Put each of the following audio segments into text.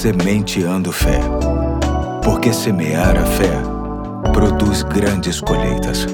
Sementeando Fé. Porque semear a fé produz grandes colheitas.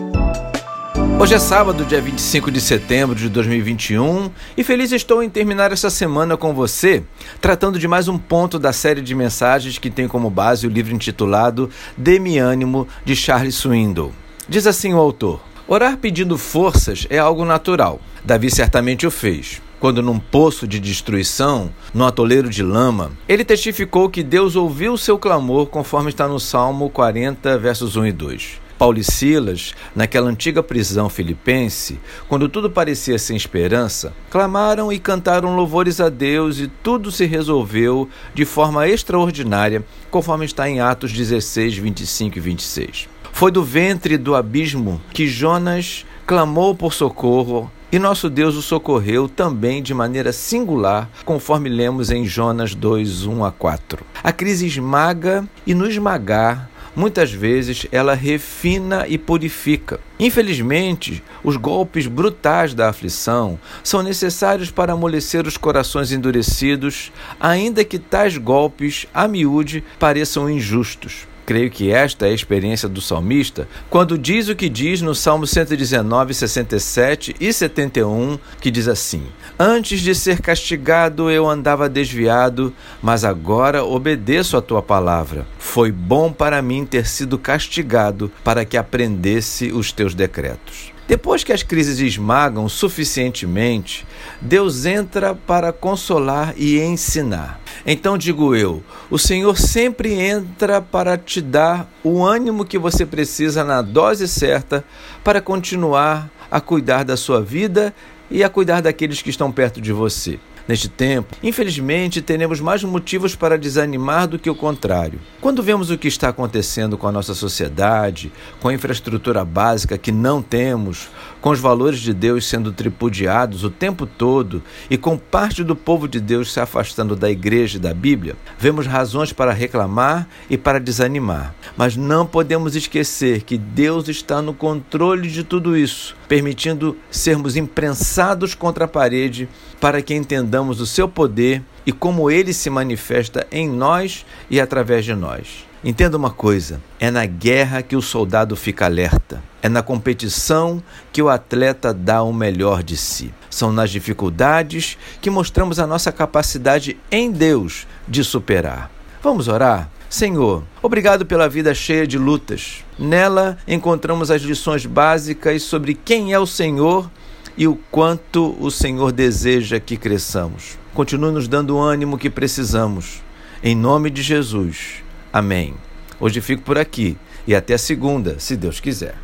Hoje é sábado, dia 25 de setembro de 2021, e feliz estou em terminar essa semana com você, tratando de mais um ponto da série de mensagens que tem como base o livro intitulado Dê-me ânimo, de Charles Swindoll. Diz assim o autor: Orar pedindo forças é algo natural. Davi certamente o fez quando num poço de destruição, no atoleiro de lama, ele testificou que Deus ouviu seu clamor, conforme está no Salmo 40, versos 1 e 2. Paulo e Silas, naquela antiga prisão filipense, quando tudo parecia sem esperança, clamaram e cantaram louvores a Deus e tudo se resolveu de forma extraordinária, conforme está em Atos 16, 25 e 26. Foi do ventre do abismo que Jonas clamou por socorro e nosso Deus o socorreu também de maneira singular, conforme lemos em Jonas 2, 1 a 4. A crise esmaga e no esmagar, muitas vezes ela refina e purifica. Infelizmente, os golpes brutais da aflição são necessários para amolecer os corações endurecidos, ainda que tais golpes, a miúde, pareçam injustos. Creio que esta é a experiência do salmista quando diz o que diz no Salmo 119, 67 e 71, que diz assim: Antes de ser castigado eu andava desviado, mas agora obedeço a tua palavra. Foi bom para mim ter sido castigado para que aprendesse os teus decretos. Depois que as crises esmagam suficientemente, Deus entra para consolar e ensinar. Então digo eu: o Senhor sempre entra para te dar o ânimo que você precisa na dose certa para continuar a cuidar da sua vida e a cuidar daqueles que estão perto de você neste tempo, infelizmente, teremos mais motivos para desanimar do que o contrário. Quando vemos o que está acontecendo com a nossa sociedade, com a infraestrutura básica que não temos, com os valores de Deus sendo tripudiados o tempo todo e com parte do povo de Deus se afastando da igreja e da Bíblia, vemos razões para reclamar e para desanimar. Mas não podemos esquecer que Deus está no controle de tudo isso, permitindo sermos imprensados contra a parede para que entendamos o seu poder e como ele se manifesta em nós e através de nós. Entenda uma coisa: é na guerra que o soldado fica alerta, é na competição que o atleta dá o melhor de si. São nas dificuldades que mostramos a nossa capacidade em Deus de superar. Vamos orar? Senhor, obrigado pela vida cheia de lutas. Nela encontramos as lições básicas sobre quem é o Senhor e o quanto o Senhor deseja que cresçamos. Continue nos dando o ânimo que precisamos. Em nome de Jesus. Amém. Hoje fico por aqui e até segunda, se Deus quiser.